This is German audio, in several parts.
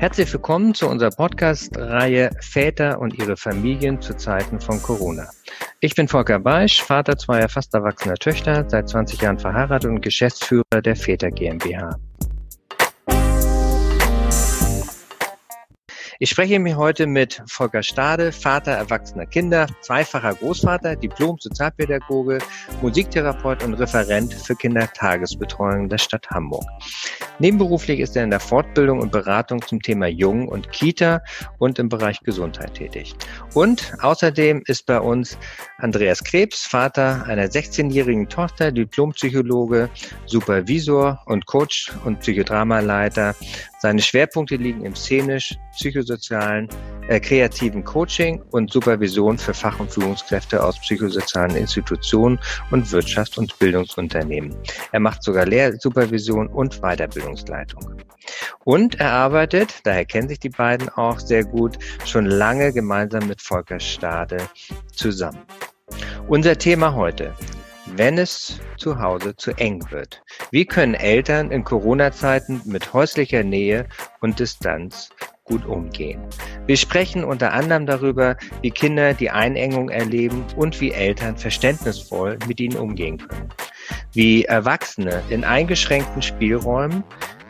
Herzlich willkommen zu unserer Podcast-Reihe Väter und ihre Familien zu Zeiten von Corona. Ich bin Volker Beisch, Vater zweier fast erwachsener Töchter, seit 20 Jahren verheiratet und Geschäftsführer der Väter GmbH. Ich spreche mir heute mit Volker Stade, Vater erwachsener Kinder, zweifacher Großvater, Diplom-Sozialpädagoge, Musiktherapeut und Referent für Kindertagesbetreuung der Stadt Hamburg. Nebenberuflich ist er in der Fortbildung und Beratung zum Thema Jung und Kita und im Bereich Gesundheit tätig. Und außerdem ist bei uns Andreas Krebs, Vater einer 16-jährigen Tochter, Diplompsychologe, Supervisor und Coach und Psychodramaleiter seine Schwerpunkte liegen im szenisch, psychosozialen, äh, kreativen Coaching und Supervision für Fach- und Führungskräfte aus psychosozialen Institutionen und Wirtschafts- und Bildungsunternehmen. Er macht sogar Lehrsupervision und Weiterbildungsleitung. Und er arbeitet, daher kennen sich die beiden auch sehr gut, schon lange gemeinsam mit Volker Stade zusammen. Unser Thema heute, wenn es zu Hause zu eng wird. Wie können Eltern in Corona-Zeiten mit häuslicher Nähe und Distanz gut umgehen? Wir sprechen unter anderem darüber, wie Kinder die Einengung erleben und wie Eltern verständnisvoll mit ihnen umgehen können. Wie Erwachsene in eingeschränkten Spielräumen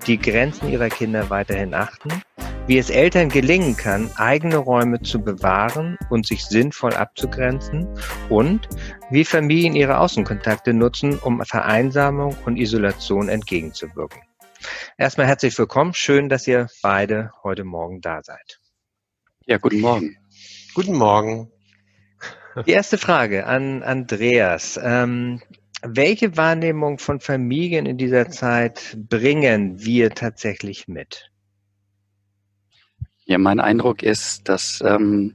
die Grenzen ihrer Kinder weiterhin achten wie es Eltern gelingen kann, eigene Räume zu bewahren und sich sinnvoll abzugrenzen und wie Familien ihre Außenkontakte nutzen, um Vereinsamung und Isolation entgegenzuwirken. Erstmal herzlich willkommen. Schön, dass ihr beide heute Morgen da seid. Ja, guten Morgen. Guten Morgen. Die erste Frage an Andreas. Ähm, welche Wahrnehmung von Familien in dieser Zeit bringen wir tatsächlich mit? Ja, mein Eindruck ist, dass ähm,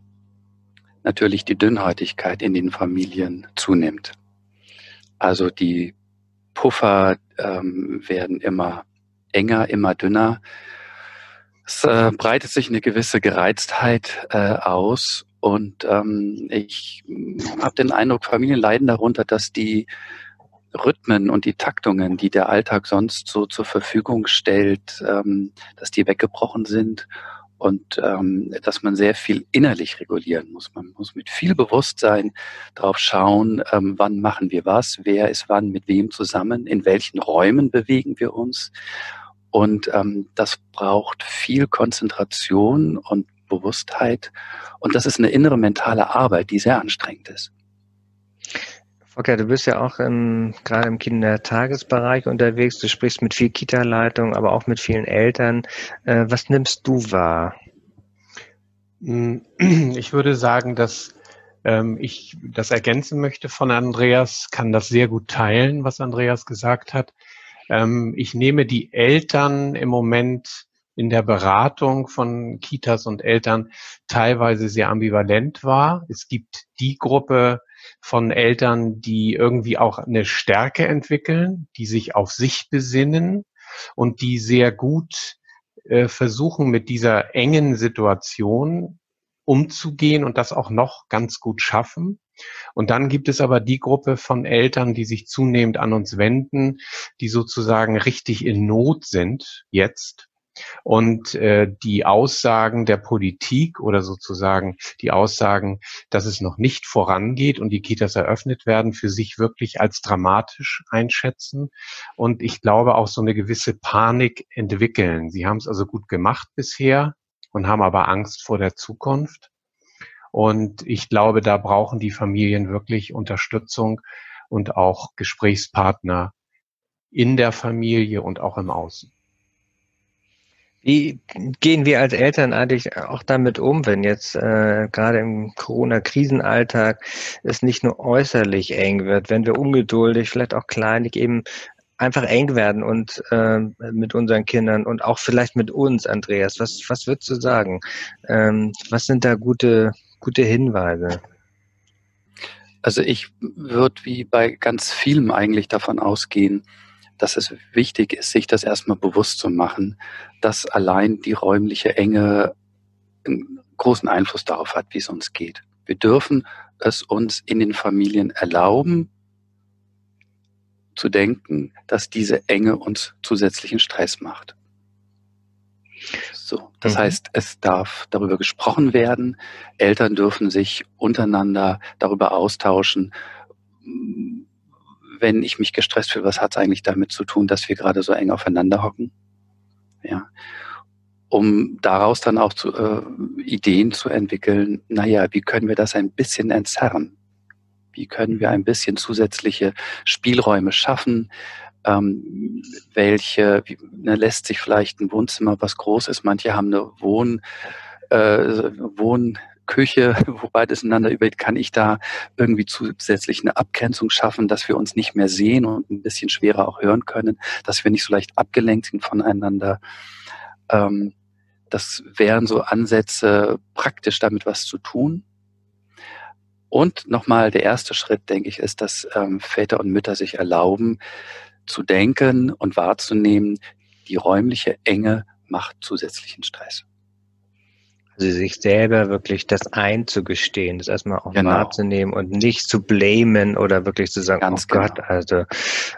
natürlich die Dünnhäutigkeit in den Familien zunimmt. Also die Puffer ähm, werden immer enger, immer dünner. Es äh, breitet sich eine gewisse Gereiztheit äh, aus und ähm, ich habe den Eindruck, Familien leiden darunter, dass die Rhythmen und die Taktungen, die der Alltag sonst so zur Verfügung stellt, ähm, dass die weggebrochen sind und ähm, dass man sehr viel innerlich regulieren muss. Man muss mit viel Bewusstsein drauf schauen, ähm, wann machen wir was, wer ist wann mit wem zusammen, in welchen Räumen bewegen wir uns. Und ähm, das braucht viel Konzentration und Bewusstheit. Und das ist eine innere mentale Arbeit, die sehr anstrengend ist. Okay, du bist ja auch im, gerade im Kindertagesbereich unterwegs. Du sprichst mit viel Kita-Leitung, aber auch mit vielen Eltern. Äh, was nimmst du wahr? Hm, ich würde sagen, dass ähm, ich das ergänzen möchte von Andreas, kann das sehr gut teilen, was Andreas gesagt hat. Ähm, ich nehme die Eltern im Moment in der Beratung von Kitas und Eltern teilweise sehr ambivalent wahr. Es gibt die Gruppe, von Eltern, die irgendwie auch eine Stärke entwickeln, die sich auf sich besinnen und die sehr gut äh, versuchen, mit dieser engen Situation umzugehen und das auch noch ganz gut schaffen. Und dann gibt es aber die Gruppe von Eltern, die sich zunehmend an uns wenden, die sozusagen richtig in Not sind jetzt und äh, die Aussagen der Politik oder sozusagen die Aussagen, dass es noch nicht vorangeht und die Kitas eröffnet werden, für sich wirklich als dramatisch einschätzen und ich glaube auch so eine gewisse Panik entwickeln. Sie haben es also gut gemacht bisher und haben aber Angst vor der Zukunft. Und ich glaube, da brauchen die Familien wirklich Unterstützung und auch Gesprächspartner in der Familie und auch im Außen. Wie gehen wir als Eltern eigentlich auch damit um, wenn jetzt äh, gerade im Corona-Krisenalltag es nicht nur äußerlich eng wird, wenn wir ungeduldig, vielleicht auch kleinig eben einfach eng werden und äh, mit unseren Kindern und auch vielleicht mit uns, Andreas. Was, was würdest du sagen? Ähm, was sind da gute, gute Hinweise? Also ich würde wie bei ganz vielem eigentlich davon ausgehen, dass es wichtig ist, sich das erstmal bewusst zu machen, dass allein die räumliche Enge einen großen Einfluss darauf hat, wie es uns geht. Wir dürfen es uns in den Familien erlauben, zu denken, dass diese Enge uns zusätzlichen Stress macht. So, das mhm. heißt, es darf darüber gesprochen werden. Eltern dürfen sich untereinander darüber austauschen. Wenn ich mich gestresst fühle, was hat es eigentlich damit zu tun, dass wir gerade so eng aufeinander hocken? Ja, um daraus dann auch zu, äh, Ideen zu entwickeln. Naja, wie können wir das ein bisschen entzerren? Wie können wir ein bisschen zusätzliche Spielräume schaffen? ähm, welche, wie, ne, lässt sich vielleicht ein Wohnzimmer, was groß ist, manche haben eine Wohn, äh, Wohnküche, wobei das einander überlegt, kann ich da irgendwie zusätzlich eine Abgrenzung schaffen, dass wir uns nicht mehr sehen und ein bisschen schwerer auch hören können, dass wir nicht so leicht abgelenkt sind voneinander. Ähm, das wären so Ansätze, praktisch damit was zu tun. Und nochmal der erste Schritt, denke ich, ist, dass ähm, Väter und Mütter sich erlauben, zu denken und wahrzunehmen, die räumliche Enge macht zusätzlichen Stress. Also sich selber wirklich das einzugestehen, das erstmal auch genau. wahrzunehmen und nicht zu blamen oder wirklich zu sagen, Ganz oh genau. Gott, also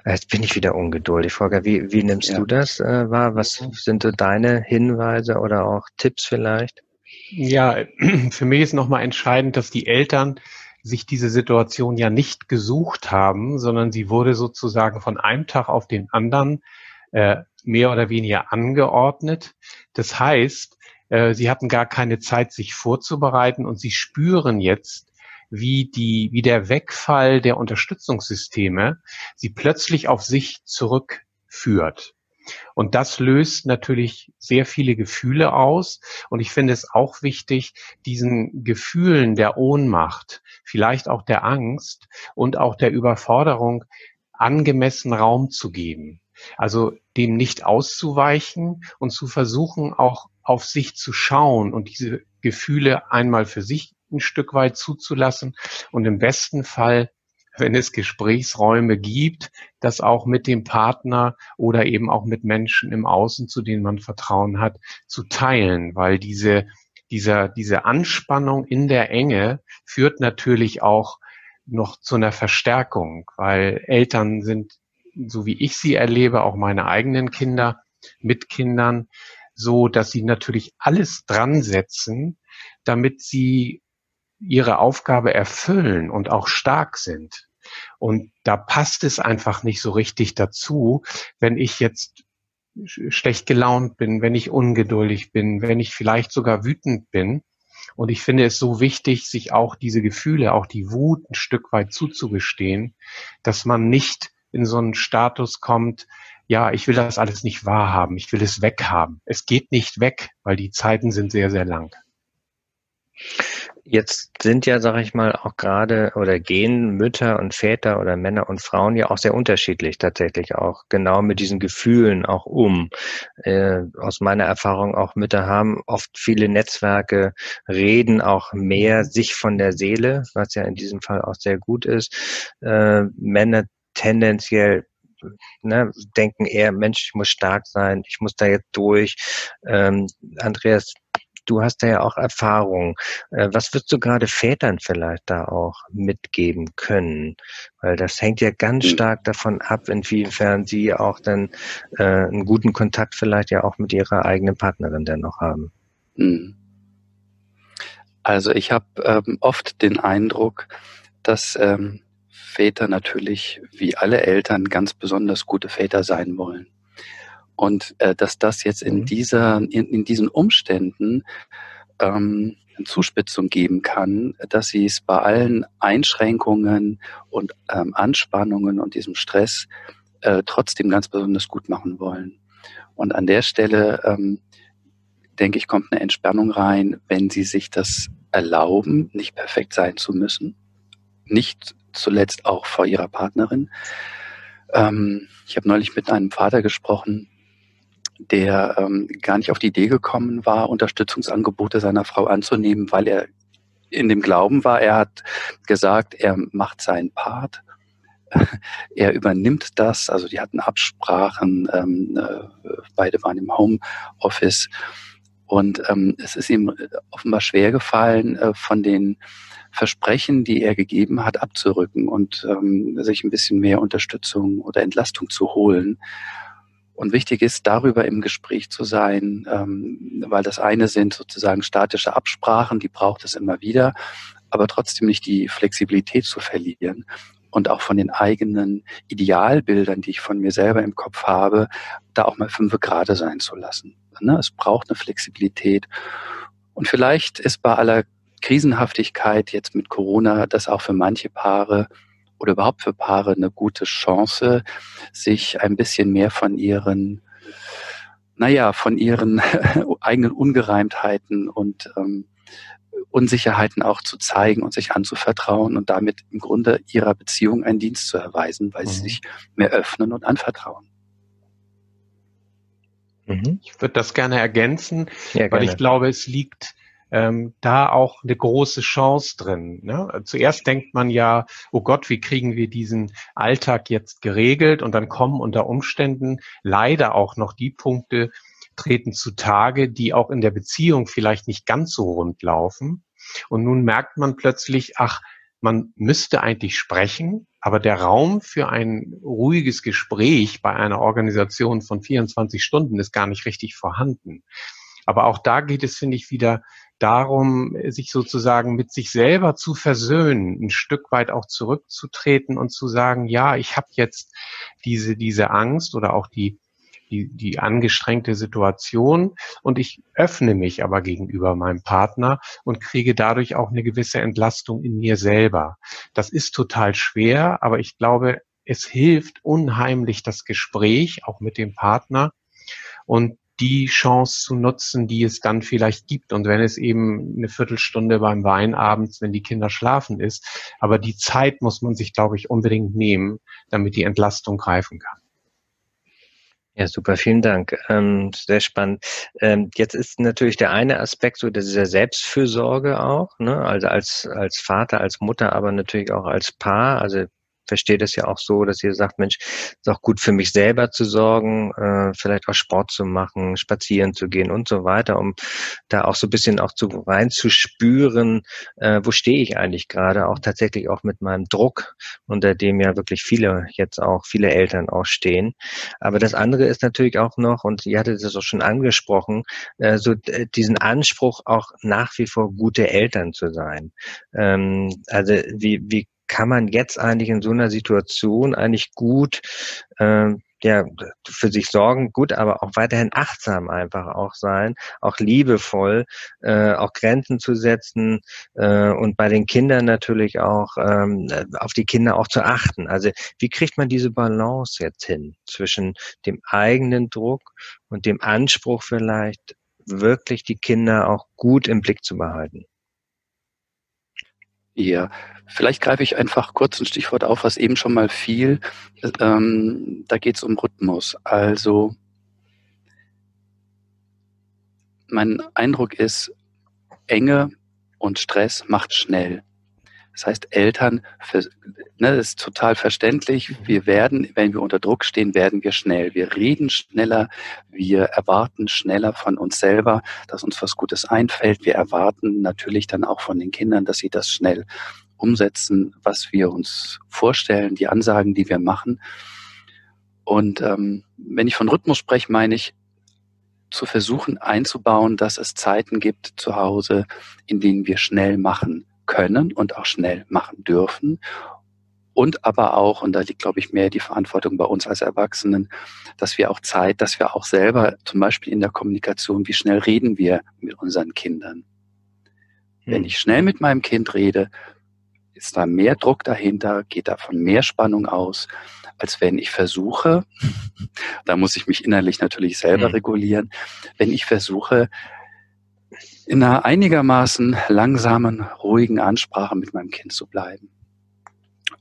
jetzt bin ich wieder ungeduldig. Volker, wie, wie nimmst ja. du das äh, wahr? Was mhm. sind so deine Hinweise oder auch Tipps vielleicht? Ja, für mich ist nochmal entscheidend, dass die Eltern sich diese Situation ja nicht gesucht haben, sondern sie wurde sozusagen von einem Tag auf den anderen äh, mehr oder weniger angeordnet. Das heißt, sie hatten gar keine Zeit, sich vorzubereiten und sie spüren jetzt, wie die, wie der Wegfall der Unterstützungssysteme sie plötzlich auf sich zurückführt. Und das löst natürlich sehr viele Gefühle aus. Und ich finde es auch wichtig, diesen Gefühlen der Ohnmacht, vielleicht auch der Angst und auch der Überforderung angemessen Raum zu geben. Also dem nicht auszuweichen und zu versuchen, auch auf sich zu schauen und diese Gefühle einmal für sich ein Stück weit zuzulassen. Und im besten Fall wenn es Gesprächsräume gibt, das auch mit dem Partner oder eben auch mit Menschen im Außen, zu denen man Vertrauen hat, zu teilen, weil diese, dieser, diese Anspannung in der Enge führt natürlich auch noch zu einer Verstärkung, weil Eltern sind, so wie ich sie erlebe, auch meine eigenen Kinder mit Kindern, so dass sie natürlich alles dran setzen, damit sie ihre Aufgabe erfüllen und auch stark sind. Und da passt es einfach nicht so richtig dazu, wenn ich jetzt schlecht gelaunt bin, wenn ich ungeduldig bin, wenn ich vielleicht sogar wütend bin. Und ich finde es so wichtig, sich auch diese Gefühle, auch die Wut ein Stück weit zuzugestehen, dass man nicht in so einen Status kommt, ja, ich will das alles nicht wahrhaben, ich will es weghaben. Es geht nicht weg, weil die Zeiten sind sehr, sehr lang. Jetzt sind ja, sag ich mal, auch gerade oder gehen Mütter und Väter oder Männer und Frauen ja auch sehr unterschiedlich tatsächlich auch genau mit diesen Gefühlen auch um. Äh, aus meiner Erfahrung auch Mütter haben oft viele Netzwerke, reden auch mehr sich von der Seele, was ja in diesem Fall auch sehr gut ist. Äh, Männer tendenziell ne, denken eher, Mensch, ich muss stark sein, ich muss da jetzt durch. Ähm, Andreas, du hast da ja auch Erfahrung. Äh, was würdest du gerade Vätern vielleicht da auch mitgeben können? Weil das hängt ja ganz hm. stark davon ab, inwiefern sie auch dann äh, einen guten Kontakt vielleicht ja auch mit ihrer eigenen Partnerin dann noch haben. Hm. Also ich habe ähm, oft den Eindruck, dass ähm, Väter natürlich wie alle Eltern ganz besonders gute Väter sein wollen. Und äh, dass das jetzt in mhm. dieser, in, in diesen Umständen ähm, eine Zuspitzung geben kann, dass sie es bei allen Einschränkungen und ähm, Anspannungen und diesem Stress äh, trotzdem ganz besonders gut machen wollen. Und an der Stelle, ähm, denke ich, kommt eine Entspannung rein, wenn sie sich das erlauben, nicht perfekt sein zu müssen, nicht zuletzt auch vor ihrer Partnerin. Ähm, ich habe neulich mit einem Vater gesprochen, der ähm, gar nicht auf die Idee gekommen war, Unterstützungsangebote seiner Frau anzunehmen, weil er in dem Glauben war, er hat gesagt, er macht seinen Part, er übernimmt das, also die hatten Absprachen, ähm, äh, beide waren im Homeoffice. Und ähm, es ist ihm offenbar schwer gefallen, äh, von den Versprechen, die er gegeben hat, abzurücken und ähm, sich ein bisschen mehr Unterstützung oder Entlastung zu holen. Und wichtig ist, darüber im Gespräch zu sein, ähm, weil das eine sind sozusagen statische Absprachen, die braucht es immer wieder, aber trotzdem nicht die Flexibilität zu verlieren und auch von den eigenen Idealbildern, die ich von mir selber im Kopf habe, da auch mal fünf Grade sein zu lassen. Ne? Es braucht eine Flexibilität. Und vielleicht ist bei aller Krisenhaftigkeit jetzt mit Corona das auch für manche Paare oder überhaupt für Paare eine gute Chance, sich ein bisschen mehr von ihren, naja, von ihren eigenen Ungereimtheiten und ähm, Unsicherheiten auch zu zeigen und sich anzuvertrauen und damit im Grunde ihrer Beziehung einen Dienst zu erweisen, weil mhm. sie sich mehr öffnen und anvertrauen. Mhm. Ich würde das gerne ergänzen, ja, weil ich glaube, es liegt ähm, da auch eine große Chance drin. Ne? Zuerst denkt man ja, oh Gott, wie kriegen wir diesen Alltag jetzt geregelt? Und dann kommen unter Umständen leider auch noch die Punkte treten zutage, die auch in der Beziehung vielleicht nicht ganz so rund laufen. Und nun merkt man plötzlich, ach, man müsste eigentlich sprechen, aber der Raum für ein ruhiges Gespräch bei einer Organisation von 24 Stunden ist gar nicht richtig vorhanden. Aber auch da geht es, finde ich, wieder darum, sich sozusagen mit sich selber zu versöhnen, ein Stück weit auch zurückzutreten und zu sagen, ja, ich habe jetzt diese, diese Angst oder auch die, die, die angestrengte Situation und ich öffne mich aber gegenüber meinem Partner und kriege dadurch auch eine gewisse Entlastung in mir selber. Das ist total schwer, aber ich glaube, es hilft unheimlich das Gespräch auch mit dem Partner und die Chance zu nutzen, die es dann vielleicht gibt. Und wenn es eben eine Viertelstunde beim Wein abends, wenn die Kinder schlafen ist. Aber die Zeit muss man sich, glaube ich, unbedingt nehmen, damit die Entlastung greifen kann. Ja, super, vielen Dank. Ähm, sehr spannend. Ähm, jetzt ist natürlich der eine Aspekt so dieser Selbstfürsorge auch, ne? also als, als Vater, als Mutter, aber natürlich auch als Paar. Also verstehe das ja auch so, dass ihr sagt, Mensch, ist auch gut für mich selber zu sorgen, äh, vielleicht auch Sport zu machen, spazieren zu gehen und so weiter, um da auch so ein bisschen auch zu reinzuspüren, äh, wo stehe ich eigentlich gerade, auch tatsächlich auch mit meinem Druck, unter dem ja wirklich viele jetzt auch, viele Eltern auch stehen. Aber das andere ist natürlich auch noch, und ihr hattet das auch schon angesprochen, äh, so diesen Anspruch auch nach wie vor gute Eltern zu sein. Ähm, also wie, wie kann man jetzt eigentlich in so einer Situation eigentlich gut äh, ja, für sich sorgen, gut, aber auch weiterhin achtsam einfach auch sein, auch liebevoll, äh, auch Grenzen zu setzen äh, und bei den Kindern natürlich auch ähm, auf die Kinder auch zu achten. Also wie kriegt man diese Balance jetzt hin zwischen dem eigenen Druck und dem Anspruch vielleicht wirklich die Kinder auch gut im Blick zu behalten? Ja, vielleicht greife ich einfach kurz ein Stichwort auf, was eben schon mal fiel. Ähm, da geht es um Rhythmus. Also mein Eindruck ist, Enge und Stress macht schnell. Das heißt, Eltern, ne, das ist total verständlich. Wir werden, wenn wir unter Druck stehen, werden wir schnell. Wir reden schneller, wir erwarten schneller von uns selber, dass uns was Gutes einfällt. Wir erwarten natürlich dann auch von den Kindern, dass sie das schnell umsetzen, was wir uns vorstellen, die Ansagen, die wir machen. Und ähm, wenn ich von Rhythmus spreche, meine ich, zu versuchen einzubauen, dass es Zeiten gibt zu Hause, in denen wir schnell machen können und auch schnell machen dürfen. Und aber auch, und da liegt, glaube ich, mehr die Verantwortung bei uns als Erwachsenen, dass wir auch Zeit, dass wir auch selber zum Beispiel in der Kommunikation, wie schnell reden wir mit unseren Kindern. Hm. Wenn ich schnell mit meinem Kind rede, ist da mehr Druck dahinter, geht davon mehr Spannung aus, als wenn ich versuche, da muss ich mich innerlich natürlich selber hm. regulieren, wenn ich versuche, in einer einigermaßen langsamen, ruhigen Ansprache mit meinem Kind zu bleiben.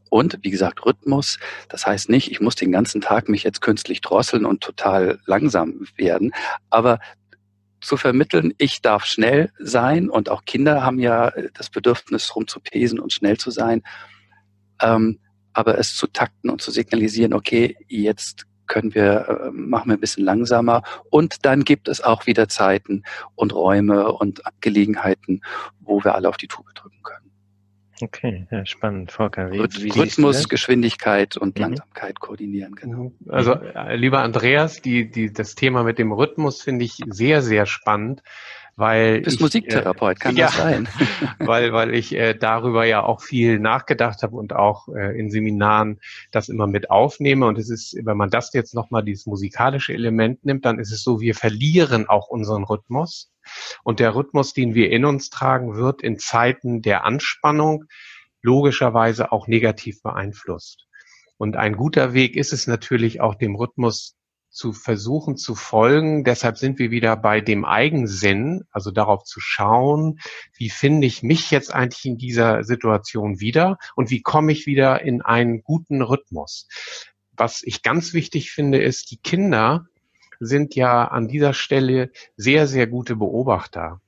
Und wie gesagt, Rhythmus, das heißt nicht, ich muss den ganzen Tag mich jetzt künstlich drosseln und total langsam werden, aber zu vermitteln, ich darf schnell sein und auch Kinder haben ja das Bedürfnis, rumzupesen und schnell zu sein, ähm, aber es zu takten und zu signalisieren, okay, jetzt können wir, äh, machen wir ein bisschen langsamer. Und dann gibt es auch wieder Zeiten und Räume und Gelegenheiten, wo wir alle auf die Tube drücken können. Okay, ja, spannend. Volker, wie, wie Rhythmus, Geschwindigkeit und mhm. Langsamkeit koordinieren, genau. Also, äh, lieber Andreas, die, die, das Thema mit dem Rhythmus finde ich sehr, sehr spannend, weil. Du bist ich, Musiktherapeut, kann ja, das sein? weil, weil ich äh, darüber ja auch viel nachgedacht habe und auch äh, in Seminaren das immer mit aufnehme. Und es ist, wenn man das jetzt nochmal dieses musikalische Element nimmt, dann ist es so, wir verlieren auch unseren Rhythmus und der Rhythmus, den wir in uns tragen, wird in Zeiten der Anspannung logischerweise auch negativ beeinflusst. Und ein guter Weg ist es natürlich auch dem Rhythmus zu versuchen zu folgen. Deshalb sind wir wieder bei dem Eigensinn, also darauf zu schauen, wie finde ich mich jetzt eigentlich in dieser Situation wieder und wie komme ich wieder in einen guten Rhythmus. Was ich ganz wichtig finde, ist, die Kinder sind ja an dieser Stelle sehr, sehr gute Beobachter.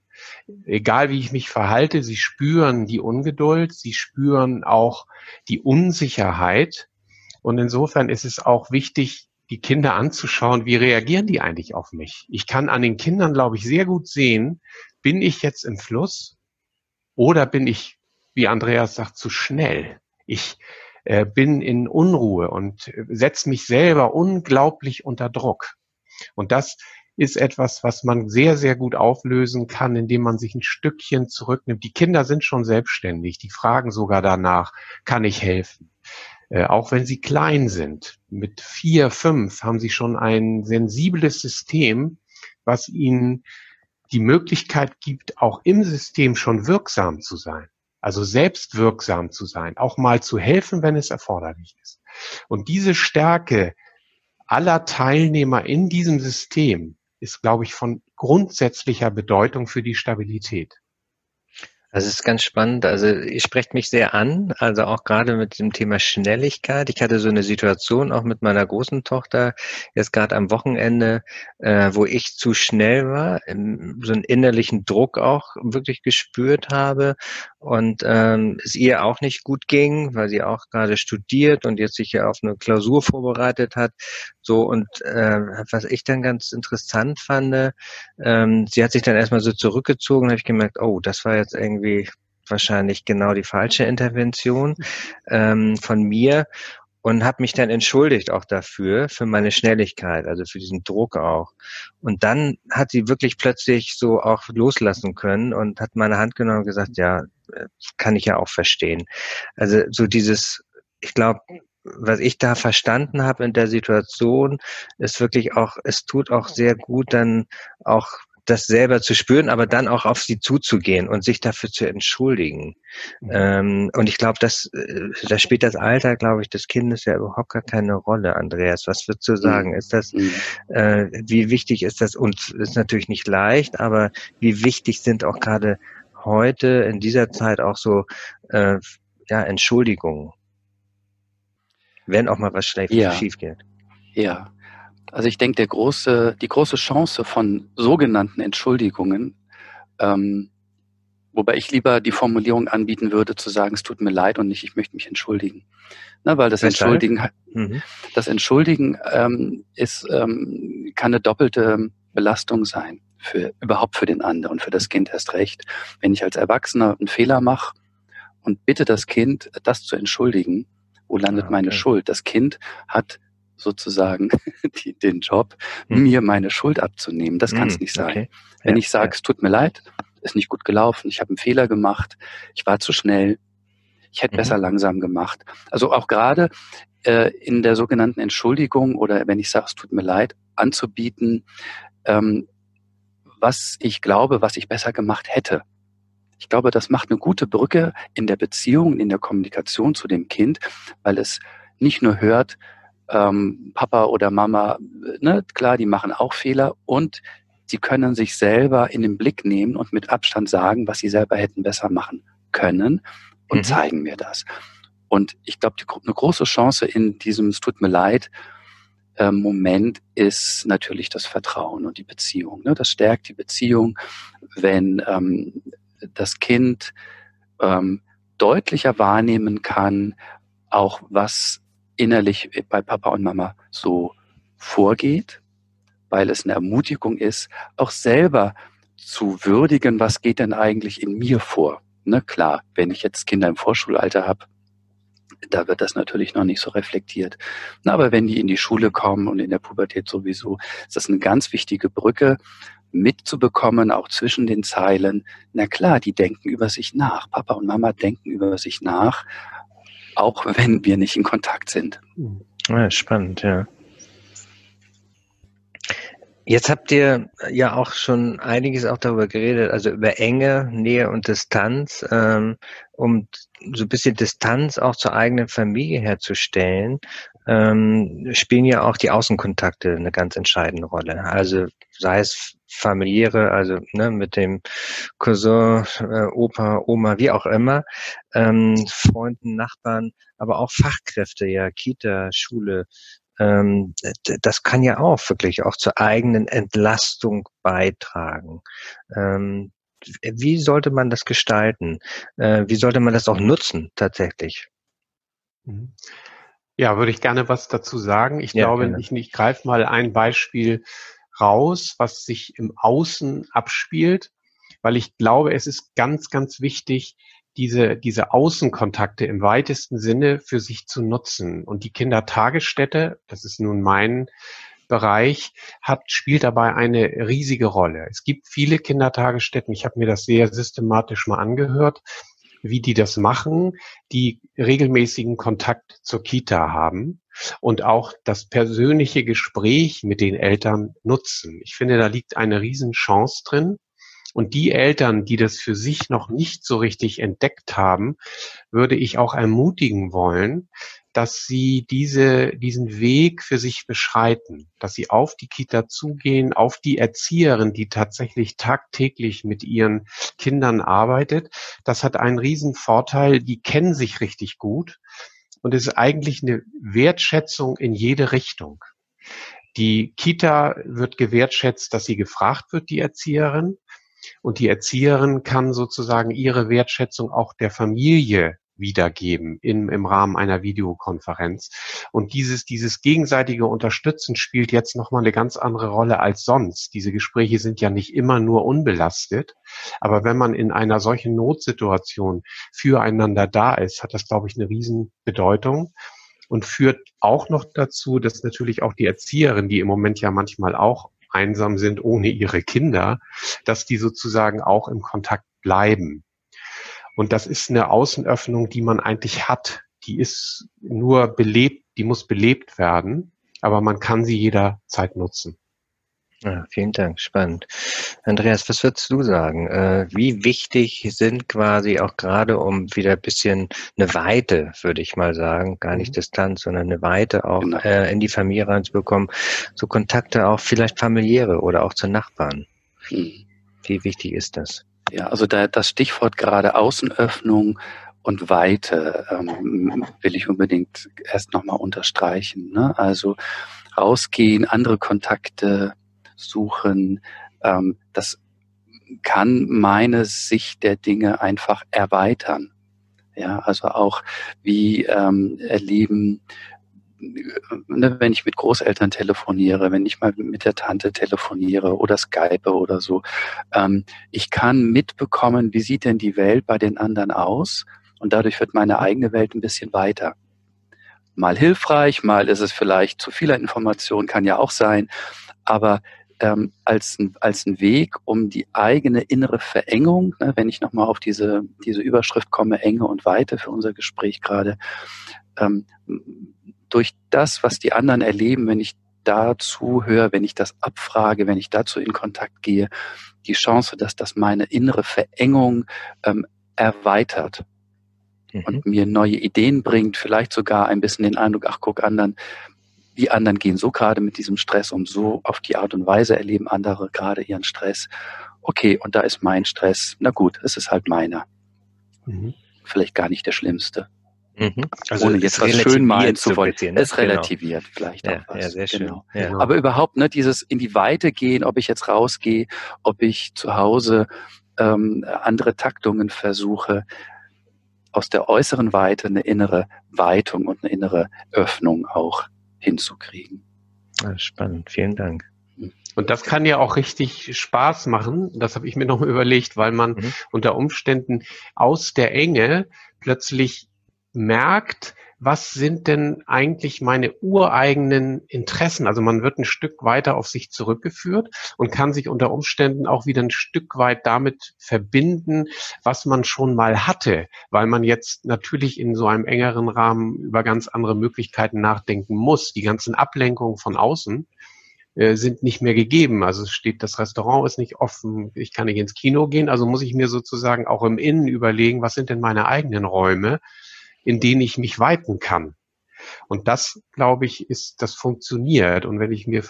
Egal wie ich mich verhalte, sie spüren die Ungeduld, sie spüren auch die Unsicherheit. Und insofern ist es auch wichtig, die Kinder anzuschauen, wie reagieren die eigentlich auf mich. Ich kann an den Kindern, glaube ich, sehr gut sehen, bin ich jetzt im Fluss oder bin ich, wie Andreas sagt, zu schnell. Ich äh, bin in Unruhe und setze mich selber unglaublich unter Druck. Und das ist etwas, was man sehr, sehr gut auflösen kann, indem man sich ein Stückchen zurücknimmt. Die Kinder sind schon selbstständig, die fragen sogar danach, kann ich helfen? Äh, auch wenn sie klein sind. Mit vier, fünf haben sie schon ein sensibles System, was ihnen die Möglichkeit gibt, auch im System schon wirksam zu sein. Also selbst wirksam zu sein, auch mal zu helfen, wenn es erforderlich ist. Und diese Stärke, aller Teilnehmer in diesem System ist, glaube ich, von grundsätzlicher Bedeutung für die Stabilität. Das ist ganz spannend. Also ihr sprecht mich sehr an, also auch gerade mit dem Thema Schnelligkeit. Ich hatte so eine Situation auch mit meiner großen Tochter jetzt gerade am Wochenende, äh, wo ich zu schnell war, so einen innerlichen Druck auch wirklich gespürt habe und ähm, es ihr auch nicht gut ging, weil sie auch gerade studiert und jetzt sich ja auf eine Klausur vorbereitet hat. So und äh, was ich dann ganz interessant fand, ähm, sie hat sich dann erstmal so zurückgezogen, habe ich gemerkt, oh, das war jetzt irgendwie wahrscheinlich genau die falsche Intervention ähm, von mir und habe mich dann entschuldigt auch dafür, für meine Schnelligkeit, also für diesen Druck auch. Und dann hat sie wirklich plötzlich so auch loslassen können und hat meine Hand genommen und gesagt, ja, äh, kann ich ja auch verstehen. Also so dieses, ich glaube, was ich da verstanden habe in der Situation, ist wirklich auch, es tut auch sehr gut, dann auch das selber zu spüren, aber dann auch auf sie zuzugehen und sich dafür zu entschuldigen. Mhm. Ähm, und ich glaube, das, äh, da spielt das Alter, glaube ich, des Kindes ja überhaupt gar keine Rolle, Andreas. Was würdest du sagen? Ist das, mhm. äh, wie wichtig ist das? Und ist natürlich nicht leicht, aber wie wichtig sind auch gerade heute in dieser Zeit auch so äh, ja, Entschuldigungen? wenn auch mal was schlecht ja. schief geht. Ja. Also ich denke, der große, die große Chance von sogenannten Entschuldigungen, ähm, wobei ich lieber die Formulierung anbieten würde, zu sagen, es tut mir leid und nicht, ich möchte mich entschuldigen. Na, weil das Entschuldigen, mhm. das Entschuldigen ähm, ist, ähm, kann eine doppelte Belastung sein für überhaupt für den anderen und für das Kind erst recht. Wenn ich als Erwachsener einen Fehler mache und bitte das Kind, das zu entschuldigen, wo landet ah, okay. meine Schuld? Das Kind hat sozusagen die, den Job, hm. mir meine Schuld abzunehmen. Das hm, kann es nicht sein. Okay. Wenn ja, ich sage, es tut mir leid, ist nicht gut gelaufen, ich habe einen Fehler gemacht, ich war zu schnell, ich hätte mhm. besser langsam gemacht. Also auch gerade äh, in der sogenannten Entschuldigung oder wenn ich sage, es tut mir leid, anzubieten, ähm, was ich glaube, was ich besser gemacht hätte. Ich glaube, das macht eine gute Brücke in der Beziehung, in der Kommunikation zu dem Kind, weil es nicht nur hört, ähm, Papa oder Mama, ne, klar, die machen auch Fehler und sie können sich selber in den Blick nehmen und mit Abstand sagen, was sie selber hätten besser machen können und mhm. zeigen mir das. Und ich glaube, eine große Chance in diesem Es tut mir leid äh, Moment ist natürlich das Vertrauen und die Beziehung. Ne? Das stärkt die Beziehung, wenn ähm, das Kind ähm, deutlicher wahrnehmen kann, auch was innerlich bei Papa und Mama so vorgeht, weil es eine Ermutigung ist, auch selber zu würdigen, was geht denn eigentlich in mir vor. Ne, klar, wenn ich jetzt Kinder im Vorschulalter habe, da wird das natürlich noch nicht so reflektiert. Na, aber wenn die in die Schule kommen und in der Pubertät sowieso, ist das eine ganz wichtige Brücke mitzubekommen, auch zwischen den Zeilen. Na klar, die denken über sich nach. Papa und Mama denken über sich nach, auch wenn wir nicht in Kontakt sind. Ja, spannend, ja. Jetzt habt ihr ja auch schon einiges auch darüber geredet, also über Enge, Nähe und Distanz, ähm, um so ein bisschen Distanz auch zur eigenen Familie herzustellen, ähm, spielen ja auch die Außenkontakte eine ganz entscheidende Rolle. Also sei es familiäre, also ne, mit dem Cousin, äh, Opa, Oma, wie auch immer, ähm, Freunden, Nachbarn, aber auch Fachkräfte, ja, Kita, Schule, ähm, das kann ja auch wirklich auch zur eigenen Entlastung beitragen. Ähm, wie sollte man das gestalten? Äh, wie sollte man das auch nutzen tatsächlich? Mhm. Ja, würde ich gerne was dazu sagen. Ich ja, glaube, ich, ich greife mal ein Beispiel raus, was sich im Außen abspielt, weil ich glaube, es ist ganz, ganz wichtig, diese, diese Außenkontakte im weitesten Sinne für sich zu nutzen. Und die Kindertagesstätte, das ist nun mein Bereich, hat, spielt dabei eine riesige Rolle. Es gibt viele Kindertagesstätten, ich habe mir das sehr systematisch mal angehört, wie die das machen, die regelmäßigen Kontakt zur Kita haben und auch das persönliche Gespräch mit den Eltern nutzen. Ich finde, da liegt eine Riesenchance drin. Und die Eltern, die das für sich noch nicht so richtig entdeckt haben, würde ich auch ermutigen wollen, dass sie diese, diesen Weg für sich beschreiten, dass sie auf die Kita zugehen, auf die Erzieherin, die tatsächlich tagtäglich mit ihren Kindern arbeitet. Das hat einen riesen Vorteil. Die kennen sich richtig gut und es ist eigentlich eine Wertschätzung in jede Richtung. Die Kita wird gewertschätzt, dass sie gefragt wird, die Erzieherin. Und die Erzieherin kann sozusagen ihre Wertschätzung auch der Familie wiedergeben im, im Rahmen einer Videokonferenz. Und dieses, dieses gegenseitige Unterstützen spielt jetzt nochmal eine ganz andere Rolle als sonst. Diese Gespräche sind ja nicht immer nur unbelastet. Aber wenn man in einer solchen Notsituation füreinander da ist, hat das, glaube ich, eine Riesenbedeutung und führt auch noch dazu, dass natürlich auch die Erzieherin, die im Moment ja manchmal auch einsam sind ohne ihre Kinder, dass die sozusagen auch im Kontakt bleiben. Und das ist eine Außenöffnung, die man eigentlich hat. Die ist nur belebt, die muss belebt werden, aber man kann sie jederzeit nutzen. Ja, vielen Dank, spannend. Andreas, was würdest du sagen? Äh, wie wichtig sind quasi auch gerade um wieder ein bisschen eine Weite, würde ich mal sagen, gar nicht mhm. Distanz, sondern eine Weite auch genau. äh, in die Familie reinzubekommen, so Kontakte auch vielleicht familiäre oder auch zu Nachbarn. Mhm. Wie wichtig ist das? Ja, also da, das Stichwort gerade Außenöffnung und Weite ähm, will ich unbedingt erst nochmal unterstreichen. Ne? Also rausgehen, andere Kontakte suchen. Ähm, das kann meine Sicht der Dinge einfach erweitern. Ja, also auch wie ähm, erleben, ne, wenn ich mit Großeltern telefoniere, wenn ich mal mit der Tante telefoniere oder Skype oder so, ähm, ich kann mitbekommen, wie sieht denn die Welt bei den anderen aus und dadurch wird meine eigene Welt ein bisschen weiter. Mal hilfreich, mal ist es vielleicht zu vieler Information, kann ja auch sein, aber ähm, als, ein, als ein Weg, um die eigene innere Verengung, ne, wenn ich nochmal auf diese, diese Überschrift komme, Enge und Weite für unser Gespräch gerade, ähm, durch das, was die anderen erleben, wenn ich dazu höre, wenn ich das abfrage, wenn ich dazu in Kontakt gehe, die Chance, dass das meine innere Verengung ähm, erweitert mhm. und mir neue Ideen bringt, vielleicht sogar ein bisschen den Eindruck, ach guck, anderen, die anderen gehen so gerade mit diesem Stress um, so auf die Art und Weise erleben andere gerade ihren Stress. Okay, und da ist mein Stress. Na gut, es ist halt meiner. Mhm. Vielleicht gar nicht der schlimmste. Mhm. Also Ohne jetzt was schön malen zu wollen. Ne? Es genau. relativiert vielleicht ja, auch was. Ja, sehr schön. Genau. Ja. Aber überhaupt ne, dieses in die Weite gehen, ob ich jetzt rausgehe, ob ich zu Hause ähm, andere Taktungen versuche, aus der äußeren Weite eine innere Weitung und eine innere Öffnung auch hinzukriegen. Spannend, vielen Dank. Und das kann ja auch richtig Spaß machen. Das habe ich mir noch mal überlegt, weil man mhm. unter Umständen aus der Enge plötzlich merkt, was sind denn eigentlich meine ureigenen Interessen? Also man wird ein Stück weiter auf sich zurückgeführt und kann sich unter Umständen auch wieder ein Stück weit damit verbinden, was man schon mal hatte, weil man jetzt natürlich in so einem engeren Rahmen über ganz andere Möglichkeiten nachdenken muss. Die ganzen Ablenkungen von außen äh, sind nicht mehr gegeben. Also es steht, das Restaurant ist nicht offen, ich kann nicht ins Kino gehen, also muss ich mir sozusagen auch im Innen überlegen, was sind denn meine eigenen Räume? In denen ich mich weiten kann. Und das, glaube ich, ist, das funktioniert. Und wenn ich mir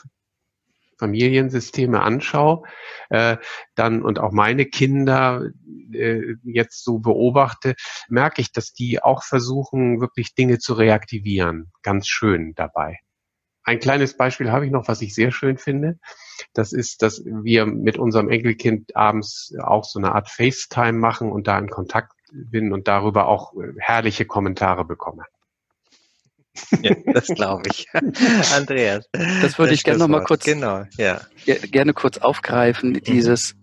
Familiensysteme anschaue, äh, dann und auch meine Kinder äh, jetzt so beobachte, merke ich, dass die auch versuchen, wirklich Dinge zu reaktivieren. Ganz schön dabei. Ein kleines Beispiel habe ich noch, was ich sehr schön finde. Das ist, dass wir mit unserem Enkelkind abends auch so eine Art FaceTime machen und da in Kontakt bin und darüber auch äh, herrliche Kommentare bekomme. Ja, das glaube ich. Andreas. Das würde ich gerne noch mal kurz, genau, ja. gerne kurz aufgreifen. Mhm. Dieses,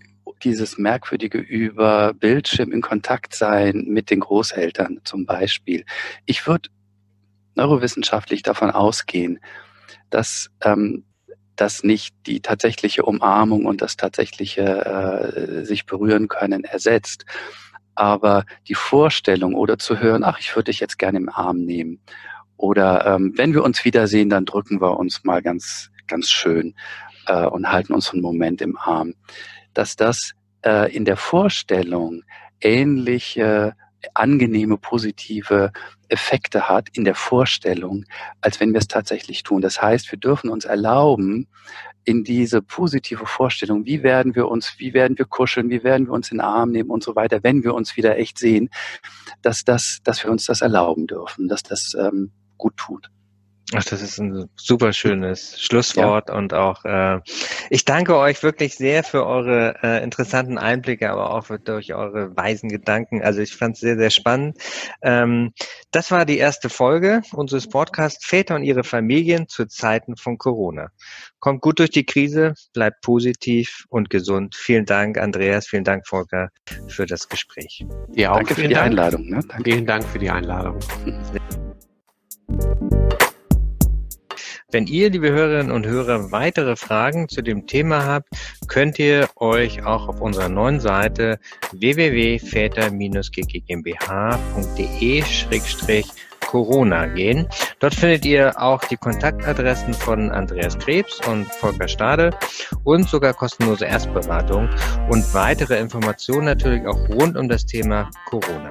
dieses merkwürdige über Bildschirm in Kontakt sein mit den Großeltern zum Beispiel. Ich würde neurowissenschaftlich davon ausgehen, dass ähm, das nicht die tatsächliche Umarmung und das tatsächliche äh, sich berühren können ersetzt, aber die Vorstellung oder zu hören, ach, ich würde dich jetzt gerne im Arm nehmen. Oder ähm, wenn wir uns wiedersehen, dann drücken wir uns mal ganz, ganz schön äh, und halten uns einen Moment im Arm. Dass das äh, in der Vorstellung ähnliche angenehme, positive Effekte hat in der Vorstellung, als wenn wir es tatsächlich tun. Das heißt, wir dürfen uns erlauben, in diese positive Vorstellung, wie werden wir uns, wie werden wir kuscheln, wie werden wir uns in den Arm nehmen und so weiter, wenn wir uns wieder echt sehen, dass das, dass wir uns das erlauben dürfen, dass das ähm, gut tut. Ach, das ist ein super schönes Schlusswort ja. und auch äh, ich danke euch wirklich sehr für eure äh, interessanten Einblicke, aber auch für, durch eure weisen Gedanken. Also ich fand es sehr, sehr spannend. Ähm, das war die erste Folge unseres Podcasts Väter und ihre Familien zu Zeiten von Corona. Kommt gut durch die Krise, bleibt positiv und gesund. Vielen Dank, Andreas, vielen Dank, Volker, für das Gespräch. Ja, auch Danke für die Dank. Einladung. Ne? Danke. Vielen Dank für die Einladung. Wenn ihr, liebe Hörerinnen und Hörer, weitere Fragen zu dem Thema habt, könnt ihr euch auch auf unserer neuen Seite www.väter-ggmbh.de Corona gehen. Dort findet ihr auch die Kontaktadressen von Andreas Krebs und Volker Stade und sogar kostenlose Erstberatung und weitere Informationen natürlich auch rund um das Thema Corona.